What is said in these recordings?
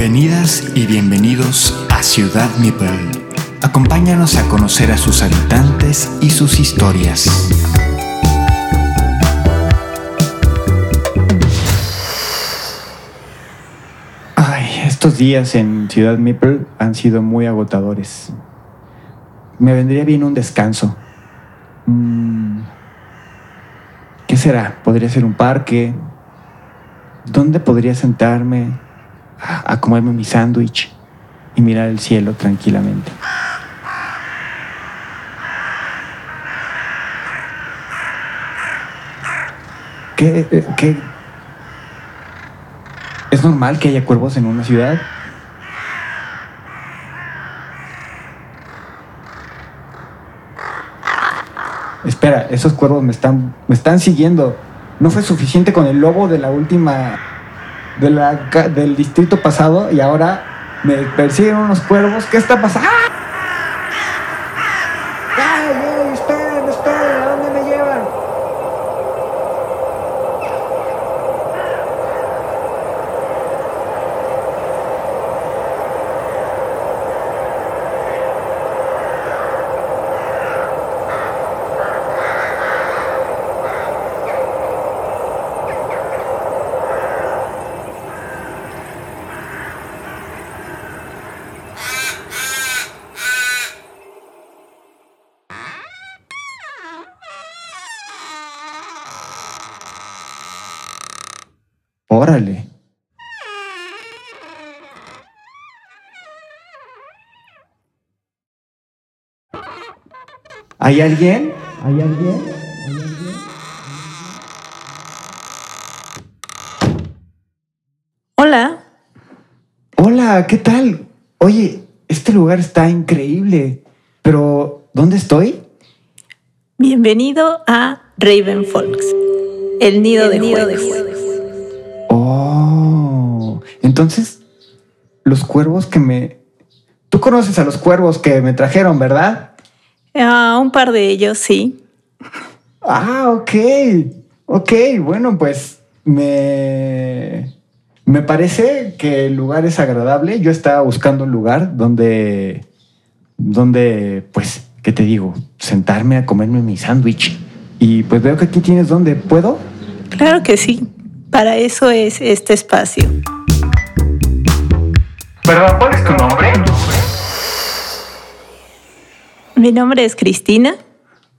Bienvenidas y bienvenidos a Ciudad Mipel. Acompáñanos a conocer a sus habitantes y sus historias. Ay, estos días en Ciudad Mipel han sido muy agotadores. Me vendría bien un descanso. Mm, ¿Qué será? ¿Podría ser un parque? ¿Dónde podría sentarme a, comerme mi sándwich y mirar el cielo tranquilamente? ¿Qué, eh, qué? ¿Es normal que haya cuervos en una ciudad? Espera, esos cuervos me están, me están siguiendo. No fue suficiente con el lobo de la última. De la, del distrito pasado y ahora me persiguen unos cuervos. ¿Qué está pasando? ¡Ah! ¡Ay, ay, esperen, esperen! ¿A dónde me llevan? Órale. ¿Hay alguien? ¿Hay alguien? Hola, Hola, ¿qué tal? Oye, este lugar está increíble, pero ¿dónde estoy? bienvenido a Raven Folks, el nido, de, juegos. Oh, entonces los cuervos que me... Tú conoces a los cuervos que me trajeron, ¿verdad? Ah, un par de ellos, sí. Ah, ok. Ok, bueno, pues me, me parece que el lugar es agradable. Yo estaba buscando un lugar donde, donde, pues, ¿qué te digo? Sentarme a comerme mi sándwich. Y pues veo que aquí tienes donde puedo. Claro que sí. Para eso es este espacio. Perdón, ¿cuál es tu nombre? Mi nombre es Cristina.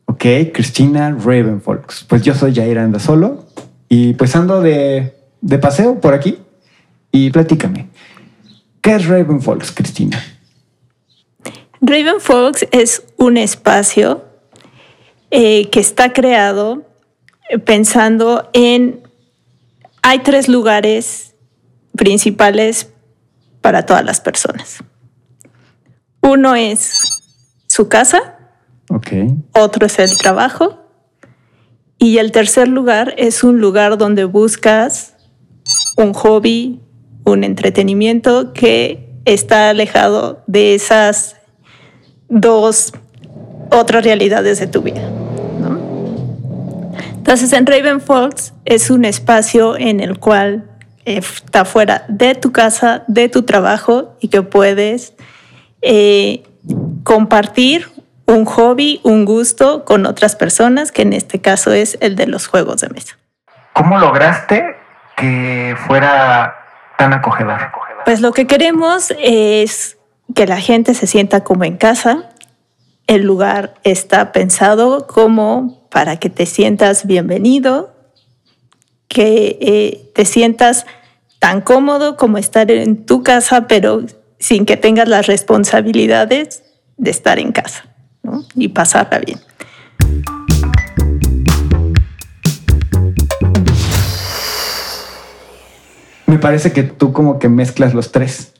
Ok, Cristina Ravenfolks. Pues yo soy Jair Anda Solo y pues ando de, de paseo por aquí. Y platícame, ¿qué es Ravenfolks, Cristina? Raven Folks es un espacio eh, que está creado eh, pensando en... Hay tres lugares principales para todas las personas. Uno es su casa, otro es el trabajo y el tercer lugar es un lugar donde buscas un hobby, un entretenimiento que está alejado de esas dos otras realidades de tu vida. ¿no? Entonces en Raven Falls es un espacio en el cual está fuera de tu casa, de tu trabajo y que puedes eh, compartir un hobby, un gusto con otras personas, que en este caso es el de los juegos de mesa. ¿cómo lograste que fuera tan acogedor? Pues lo que queremos es que la gente se sienta como en casa. El lugar está pensado como para que te sientas bienvenido, que eh, te sientas tan cómodo como estar en tu casa, pero sin que tengas las responsabilidades de estar en casa ¿no? y pasarla bien. Me parece que tú como que mezclas los tres,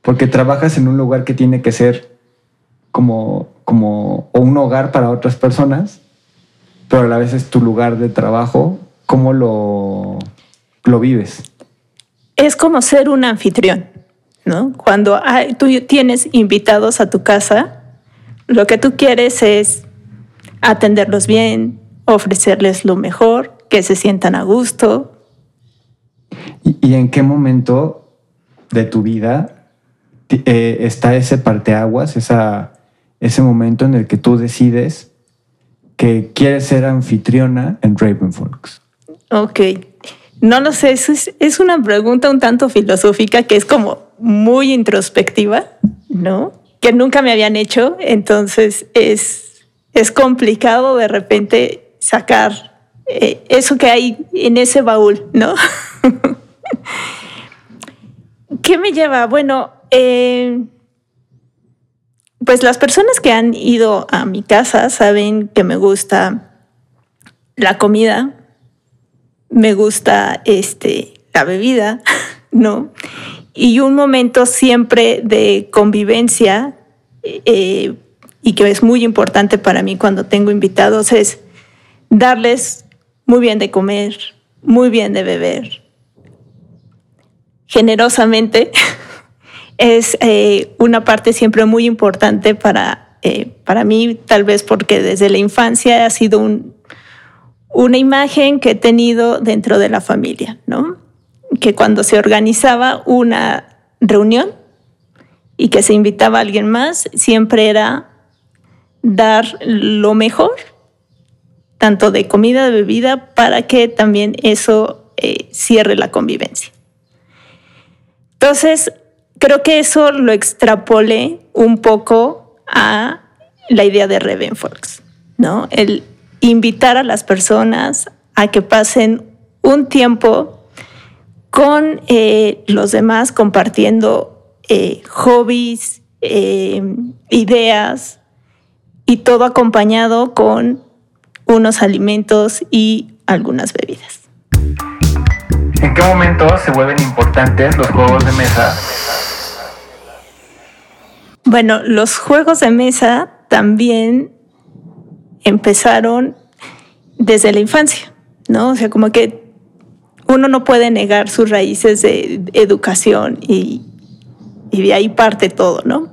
porque trabajas en un lugar que tiene que ser como, como o un hogar para otras personas, pero a la vez es tu lugar de trabajo. ¿Cómo lo, lo vives? Es como ser un anfitrión, ¿no? Cuando hay- tú tienes invitados a tu casa, lo que tú quieres es atenderlos bien, ofrecerles lo mejor, que se sientan a gusto. ¿Y, y en qué momento de tu vida eh, está ese parteaguas, esa, ese momento en el que tú decides que quieres ser anfitriona en Ravenfolks? Ok. No lo sé, es, es una pregunta un tanto filosófica que es como muy introspectiva, ¿no? Que nunca me habían hecho, entonces es, es complicado de repente sacar eh, eso que hay en ese baúl, ¿no? ¿Qué me lleva? Bueno, eh, pues las personas que han ido a mi casa saben que me gusta la comida, me gusta este, la bebida, ¿no? Y un momento siempre de convivencia eh, y que es muy importante para mí cuando tengo invitados es darles muy bien de comer, muy bien de beber, generosamente es eh, una parte siempre muy importante para, eh, para mí, tal vez porque desde la infancia ha sido un, una imagen que he tenido dentro de la familia, ¿no? Que cuando se organizaba una reunión y que se invitaba a alguien más, siempre era dar lo mejor, tanto de comida, de bebida, para que también eso eh, cierre la convivencia. Entonces, creo que eso lo extrapolé un poco a la idea de Revenfolks, ¿no? El invitar a las personas a que pasen un tiempo con eh, los demás compartiendo eh, hobbies, eh, ideas y todo acompañado con unos alimentos y algunas bebidas. ¿En qué momento se vuelven importantes los juegos de mesa bueno, los juegos de mesa también empezaron desde la infancia, ¿no? O sea, como que uno no puede negar sus raíces de educación y, de ahí parte todo, ¿no?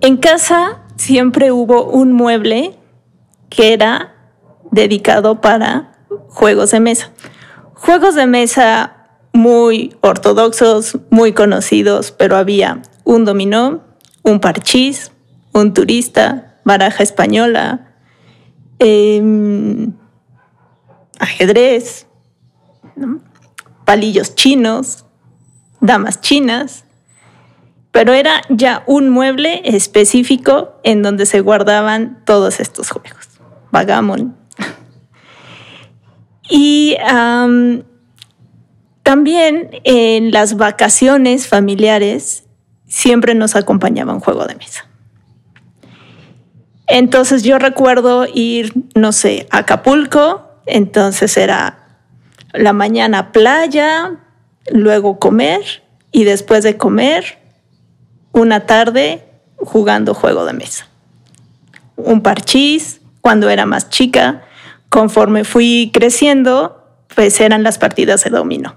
En casa siempre hubo un mueble que era dedicado para juegos de mesa. Juegos de mesa muy ortodoxos, muy conocidos, pero había un dominó, un parchís, un turista, baraja española, em, ajedrez, palillos chinos, damas chinas, pero era ya un mueble específico en donde se guardaban todos estos juegos. Vagamon. y también en las vacaciones familiares siempre nos acompañaba un juego de mesa. Entonces yo recuerdo ir, no sé, a Acapulco, entonces era la mañana playa, luego comer y después de comer una tarde jugando juego de mesa. Un parchís cuando era más chica, conforme fui creciendo, pues eran las partidas de dominó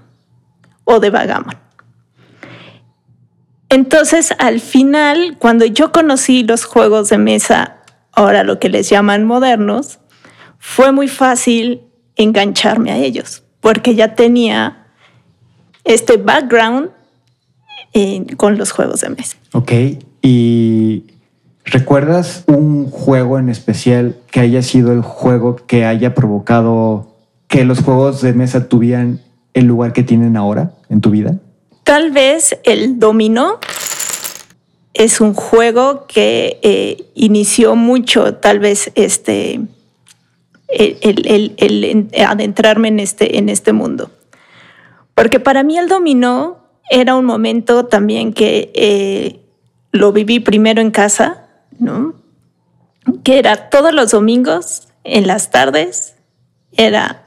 o de vagamon. Entonces, al final, cuando yo conocí los juegos de mesa, ahora lo que les llaman modernos, fue muy fácil engancharme a ellos, porque ya tenía este background con los juegos de mesa. Ok, y ¿recuerdas un juego en especial que haya sido el juego que haya provocado que los juegos de mesa tuvieran el lugar que tienen ahora en tu vida? Tal vez el dominó es un juego que eh, inició mucho, tal vez, este, el, adentrarme en este, en este mundo. Porque para mí el dominó era un momento también que eh, lo viví primero en casa, ¿no? Que era todos los domingos, en las tardes, era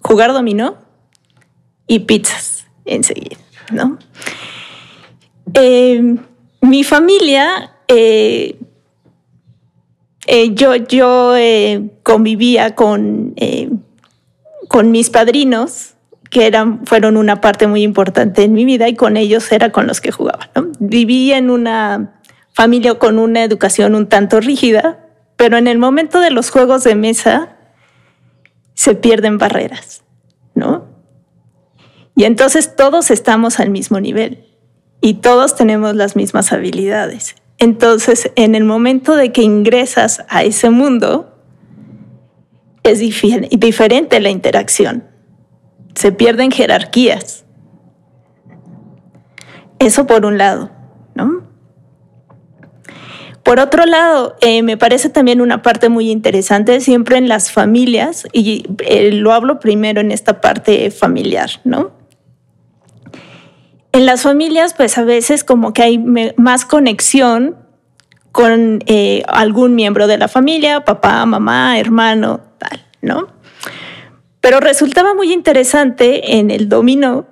jugar dominó y pizzas enseguida, ¿no? Eh, mi familia, eh, eh, yo, yo convivía con, con mis padrinos, que eran, fueron una parte muy importante en mi vida y con ellos era con los que jugaba. ¿no? Viví en una familia con una educación un tanto rígida, pero en el momento de los juegos de mesa se pierden barreras, ¿no? Y entonces todos estamos al mismo nivel y todos tenemos las mismas habilidades. Entonces, en el momento de que ingresas a ese mundo, es diferente la interacción. Se pierden jerarquías. Eso por un lado, ¿no? Por otro lado, eh, me parece también una parte muy interesante siempre en las familias, y eh, lo hablo primero en esta parte familiar, ¿no? En las familias, pues a veces como que hay más conexión con eh, algún miembro de la familia, papá, mamá, hermano, tal, ¿no? Pero resultaba muy interesante en el dominó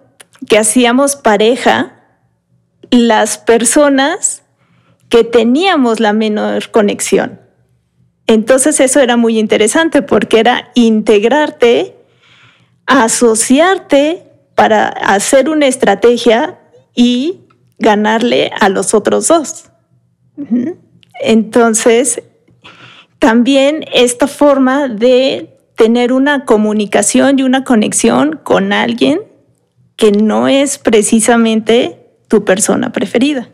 que hacíamos pareja las personas que teníamos la menor conexión. Entonces eso era muy interesante porque era integrarte, asociarte para hacer una estrategia y ganarle a los otros dos. Entonces, también esta forma de tener una comunicación y una conexión con alguien que no es precisamente tu persona preferida.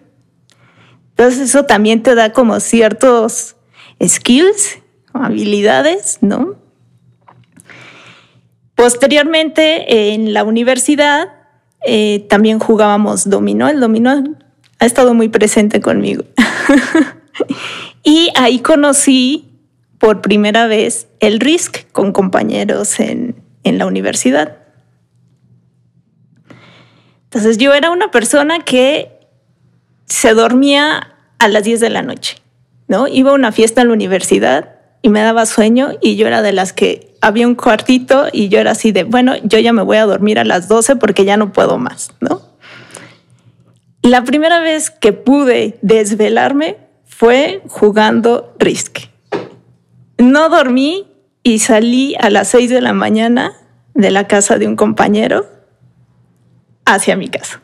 Entonces eso también te da como ciertos skills, habilidades, ¿no? Posteriormente, en la universidad, eh, también jugábamos dominó. El dominó ha estado muy presente conmigo. y ahí conocí por primera vez el RISC con compañeros en, en la universidad. Entonces yo era una persona que se dormía a las 10 de la noche, ¿no? Iba a una fiesta en la universidad y me daba sueño y yo era de las que había un cuartito y yo era así de, bueno, yo ya me voy a dormir a las 12 porque ya no puedo más, ¿no? La primera vez que pude desvelarme fue jugando Risk. No dormí y salí a las 6 de la mañana de la casa de un compañero hacia mi casa.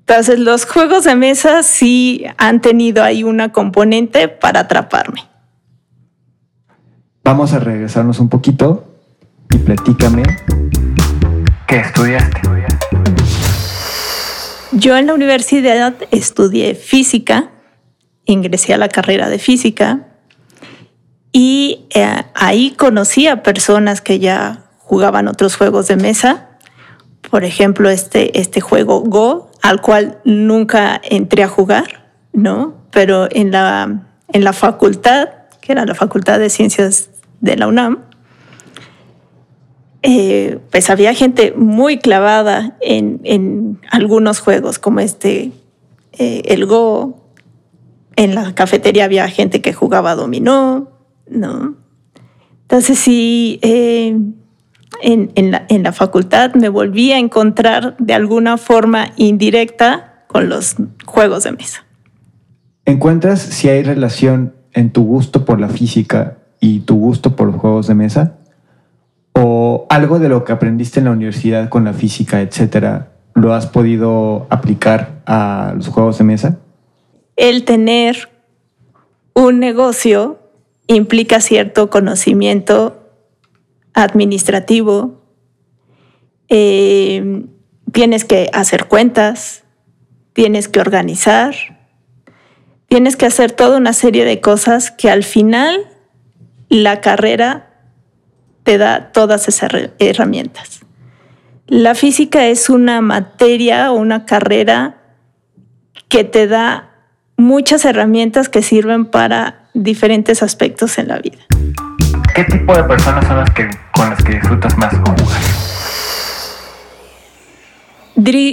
Entonces, los juegos de mesa sí han tenido ahí una componente para atraparme. Vamos a regresarnos un poquito y platícame qué estudiaste. Yo en la universidad estudié física, ingresé a la carrera de física y eh, ahí conocí a personas que ya jugaban otros juegos de mesa. Por ejemplo, este, este juego Go, al cual nunca entré a jugar, ¿no? Pero en la, en la facultad, que era la Facultad de Ciencias de la UNAM, eh, pues había gente muy clavada en, en algunos juegos, como este, eh, el Go. En la cafetería había gente que jugaba dominó, ¿no? Entonces sí, eh, en, la, facultad me volví a encontrar de alguna forma indirecta con los juegos de mesa. ¿Encuentras si hay relación en tu gusto por la física y tu gusto por los juegos de mesa? ¿O algo de lo que aprendiste en la universidad con la física, etcétera, lo has podido aplicar a los juegos de mesa? El tener un negocio implica cierto conocimiento administrativo, eh, tienes que hacer cuentas, tienes que organizar, tienes que hacer toda una serie de cosas que al final la carrera te da todas esas herramientas. La física es una materia o una carrera que te da muchas herramientas que sirven para diferentes aspectos en la vida. ¿Qué tipo de personas son las que con las que disfrutas más jugar?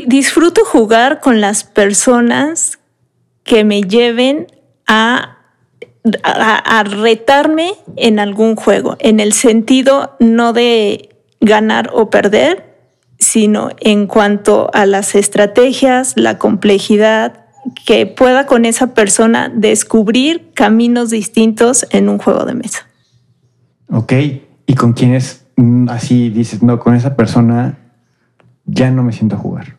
Disfruto jugar con las personas que me lleven a, a, retarme en algún juego, en el sentido no de ganar o perder, sino en cuanto a las estrategias, la complejidad, que pueda con esa persona descubrir caminos distintos en un juego de mesa. Ok, ¿y con quiénes mm, así dices, no, con esa persona ya no me siento a jugar?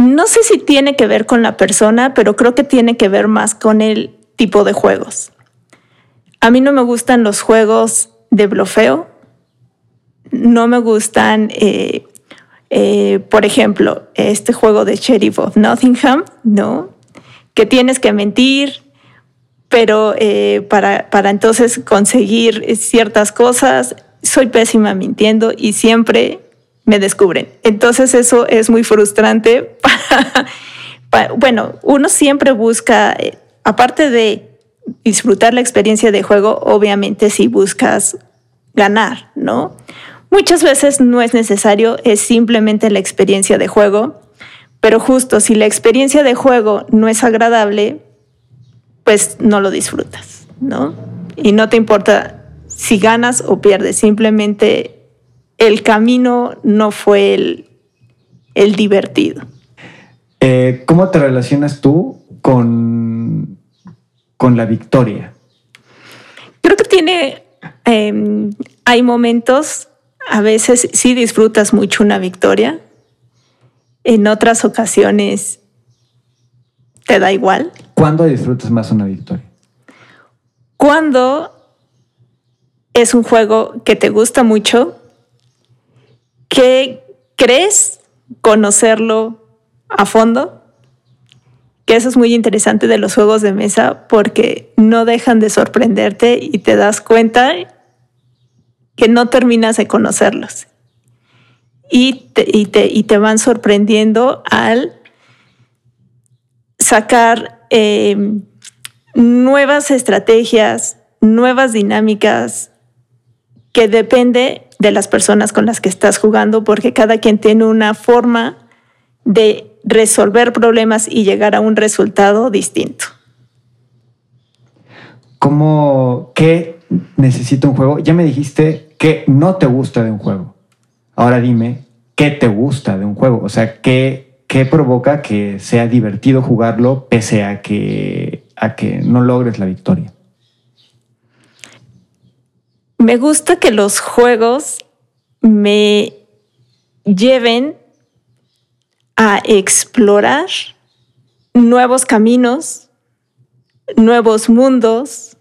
No sé si tiene que ver con la persona, pero creo que tiene que ver más con el tipo de juegos. A mí no me gustan los juegos de blofeo, no me gustan, eh, eh, por ejemplo, este juego de Sheriff of Nottingham, ¿no? Que tienes que mentir, pero eh, para, para entonces conseguir ciertas cosas, soy pésima mintiendo y siempre me descubren. Entonces eso es muy frustrante. bueno, uno siempre busca, aparte de disfrutar la experiencia de juego, obviamente si buscas ganar, ¿no? Muchas veces no es necesario, es simplemente la experiencia de juego, pero justo si la experiencia de juego no es agradable, pues no lo disfrutas, ¿no? Y no te importa si ganas o pierdes, simplemente el camino no fue el, el divertido. Eh, ¿Cómo te relacionas tú con con la victoria? Creo que tiene, em, hay momentos, a veces sí disfrutas mucho una victoria, en otras ocasiones te da igual. ¿Cuándo disfrutas más una victoria? Cuando es un juego que te gusta mucho, que crees conocerlo a fondo que eso es muy interesante de los juegos de mesa porque no dejan de sorprenderte y te das cuenta que no terminas de conocerlos. Y te, y te, van sorprendiendo al sacar eh, nuevas estrategias, nuevas dinámicas que depende de las personas con las que estás jugando, porque cada quien tiene una forma de resolver problemas y llegar a un resultado distinto. ¿Cómo, qué necesita un juego? Ya me dijiste que no te gusta de un juego. Ahora dime, ¿qué te gusta de un juego? O sea, ¿qué, qué provoca que sea divertido jugarlo pese a que, a que no logres la victoria? Me gusta que los juegos me lleven a explorar nuevos caminos, nuevos mundos.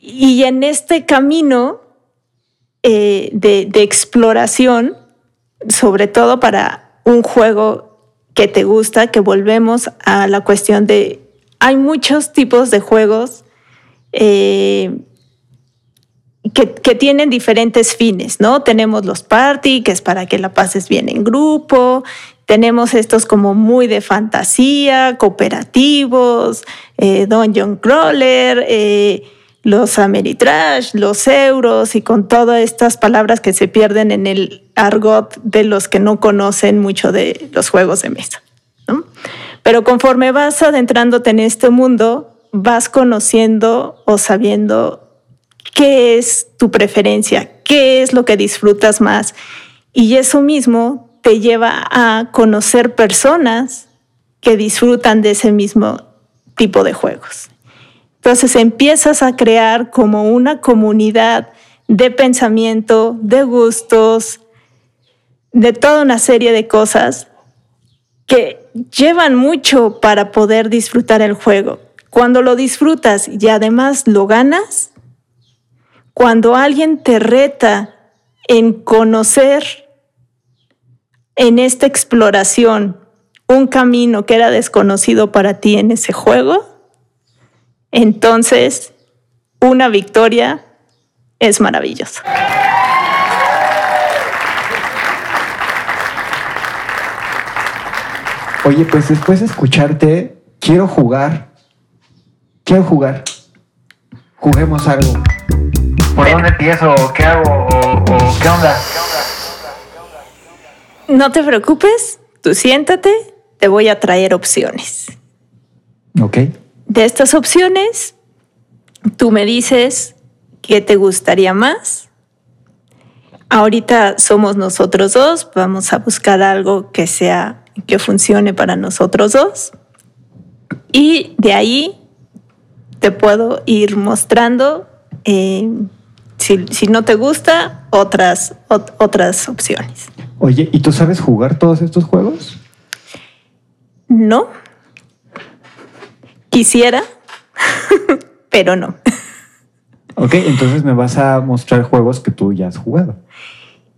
Y en este camino eh, de, exploración, sobre todo para un juego que te gusta, que volvemos a la cuestión de, hay muchos tipos de juegos eh, que, tienen diferentes fines, ¿no? Tenemos los party, que es para que la pases bien en grupo, tenemos estos como muy de fantasía, cooperativos, eh, Dungeon Crawler, eh, los Ameritrash, los euros y con todas estas palabras que se pierden en el argot de los que no conocen mucho de los juegos de mesa. Pero conforme vas adentrándote en este mundo, vas conociendo o sabiendo qué es tu preferencia, qué es lo que disfrutas más. Y eso mismo te lleva a conocer personas que disfrutan de ese mismo tipo de juegos. Entonces empiezas a crear como una comunidad de pensamiento, de gustos, de toda una serie de cosas que llevan mucho para poder disfrutar el juego. Cuando lo disfrutas y además lo ganas, cuando alguien te reta en conocer en esta exploración un camino que era desconocido para ti en ese juego, entonces una victoria es maravillosa. Oye, pues después de escucharte, quiero jugar. Quiero jugar. Juguemos algo. ¿Por dónde empiezo? ¿Qué hago? qué onda? No te preocupes, tú siéntate, te voy a traer opciones. Ok. De estas opciones, tú me dices qué te gustaría más. Ahorita somos nosotros dos, vamos a buscar algo que sea, que funcione para nosotros dos. Y de ahí te puedo ir mostrando, eh, si, si, no te gusta, otras, otras opciones. Oye, ¿y tú sabes jugar todos estos juegos? No. Quisiera, pero no. Ok, entonces me vas a mostrar juegos que tú ya has jugado.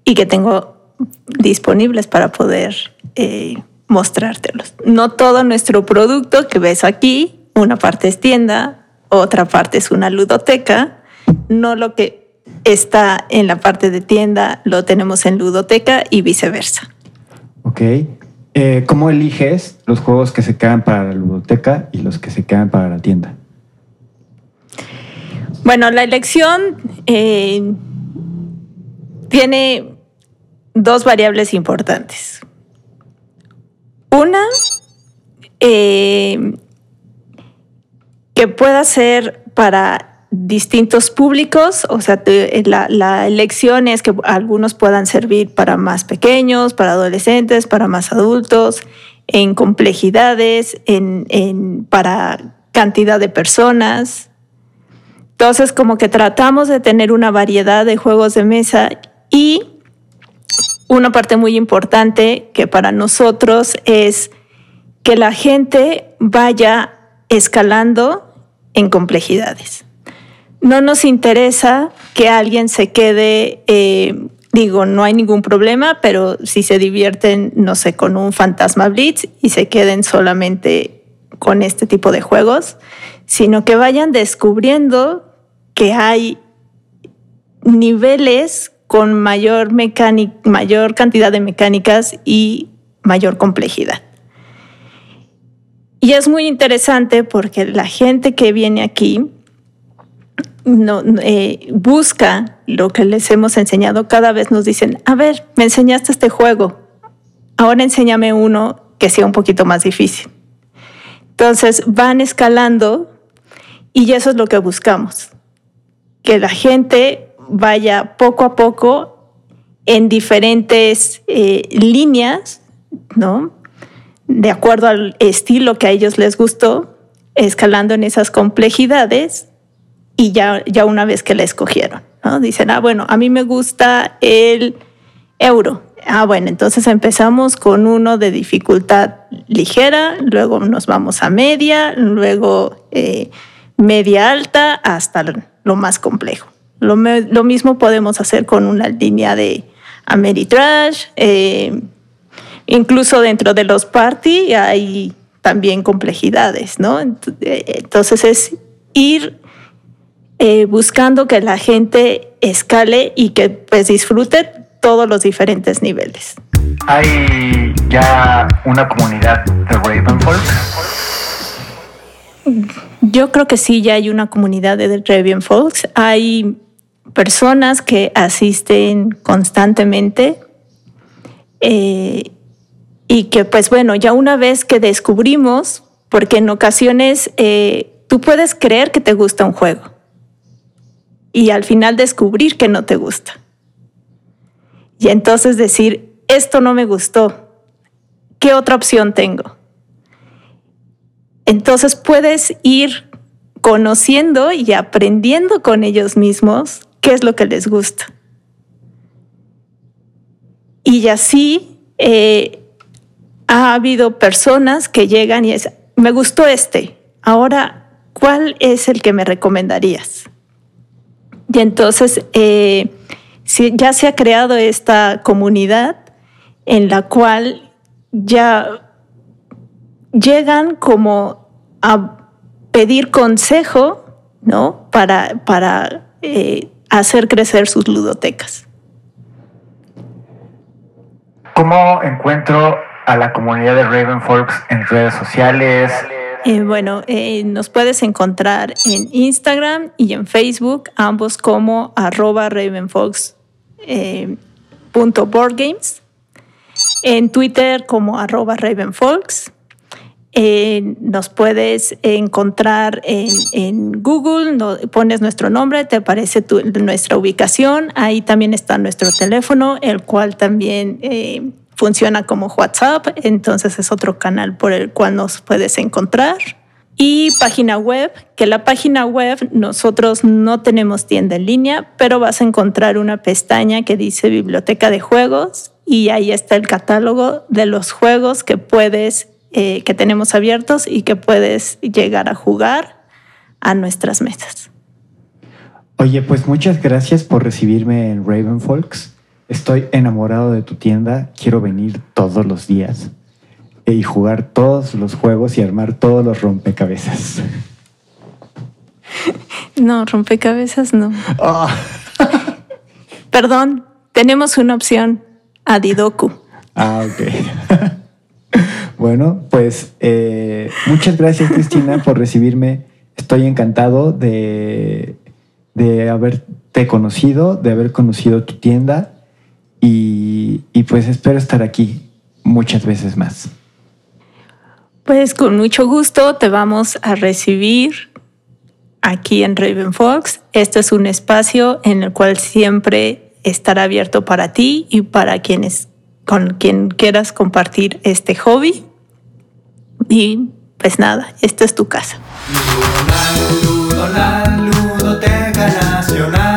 y que tengo disponibles para poder eh, mostrártelos. No todo nuestro producto que ves aquí, una parte es tienda, otra parte es una ludoteca, no lo que está en la parte de tienda lo tenemos en ludoteca y viceversa. Ok. Eh, ¿Cómo eliges los juegos que se quedan para la ludoteca y los que se quedan para la tienda? Bueno, la elección eh, tiene dos variables importantes. Una, eh, que pueda ser para distintos públicos, o sea, la, elección es que algunos puedan servir para más pequeños, para adolescentes, para más adultos, en complejidades, en, para cantidad de personas. Entonces, como que tratamos de tener una variedad de juegos de mesa y una parte muy importante que para nosotros es que la gente vaya escalando en complejidades. No nos interesa que alguien se quede, eh, digo, no hay ningún problema, pero si se divierten, no sé, con un fantasma blitz y se queden solamente con este tipo de juegos, sino que vayan descubriendo que hay niveles con mayor, mayor cantidad de mecánicas y mayor complejidad. Y es muy interesante porque la gente que viene aquí no, eh, busca lo que les hemos enseñado. Cada vez nos dicen, a ver, me enseñaste este juego, ahora enséñame uno que sea un poquito más difícil. Entonces van escalando y eso es lo que buscamos, que la gente vaya poco a poco en diferentes eh, líneas, ¿no? De acuerdo al estilo que a ellos les gustó, escalando en esas complejidades y ya, ya una vez que la escogieron, ¿no? Dicen, ah, bueno, a mí me gusta el euro. Ah, bueno, entonces empezamos con uno de dificultad ligera, luego nos vamos a media, luego eh, media alta hasta lo más complejo. Lo, mismo podemos hacer con una línea de Ameritrash. Eh, incluso dentro de los party hay también complejidades, ¿no? Entonces es ir eh, buscando que la gente escale y que pues disfrute todos los diferentes niveles. ¿Hay ya una comunidad de Ravenfolk? Yo creo que sí, ya hay una comunidad de Ravenfolks. Hay personas que asisten constantemente eh, y que pues bueno, ya una vez que descubrimos, porque en ocasiones eh, tú puedes creer que te gusta un juego y al final descubrir que no te gusta. Y entonces decir, esto no me gustó, ¿qué otra opción tengo? Entonces puedes ir conociendo y aprendiendo con ellos mismos qué es lo que les gusta. Y así eh, ha habido personas que llegan y es, me gustó este, ahora, ¿cuál es el que me recomendarías? Y entonces eh, ya se ha creado esta comunidad en la cual ya llegan como a pedir consejo, ¿no? Para, para eh, hacer crecer sus ludotecas. ¿Cómo encuentro a la comunidad de Ravenfolks en redes sociales? Eh, bueno, eh, nos puedes encontrar en Instagram y en Facebook, ambos como arroba ravenfolks eh, En Twitter como arroba ravenfolks eh, nos puedes encontrar en, Google, pones nuestro nombre, te aparece nuestra ubicación, ahí también está nuestro teléfono, el cual también funciona como WhatsApp, entonces es otro canal por el cual nos puedes encontrar. Y página web, que la página web nosotros no tenemos tienda en línea, pero vas a encontrar una pestaña que dice biblioteca de juegos y ahí está el catálogo de los juegos que puedes eh, que tenemos abiertos y que puedes llegar a jugar a nuestras mesas. Oye, pues muchas gracias por recibirme en Raven Folks. Estoy enamorado de tu tienda, quiero venir todos los días y jugar todos los juegos y armar todos los rompecabezas. No, rompecabezas no. Ah. Perdón, tenemos una opción, Adidoku. Ah, ok. bueno, pues eh, muchas gracias Cristina por recibirme. Estoy encantado de, de haberte conocido, de haber conocido tu tienda y, y pues espero estar aquí muchas veces más. Pues con mucho gusto te vamos a recibir aquí en Raven Fox. Este es un espacio en el cual siempre estará abierto para ti y para quienes con quien quieras compartir este hobby. Y pues nada, esta es tu casa. Ludoteca Nacional.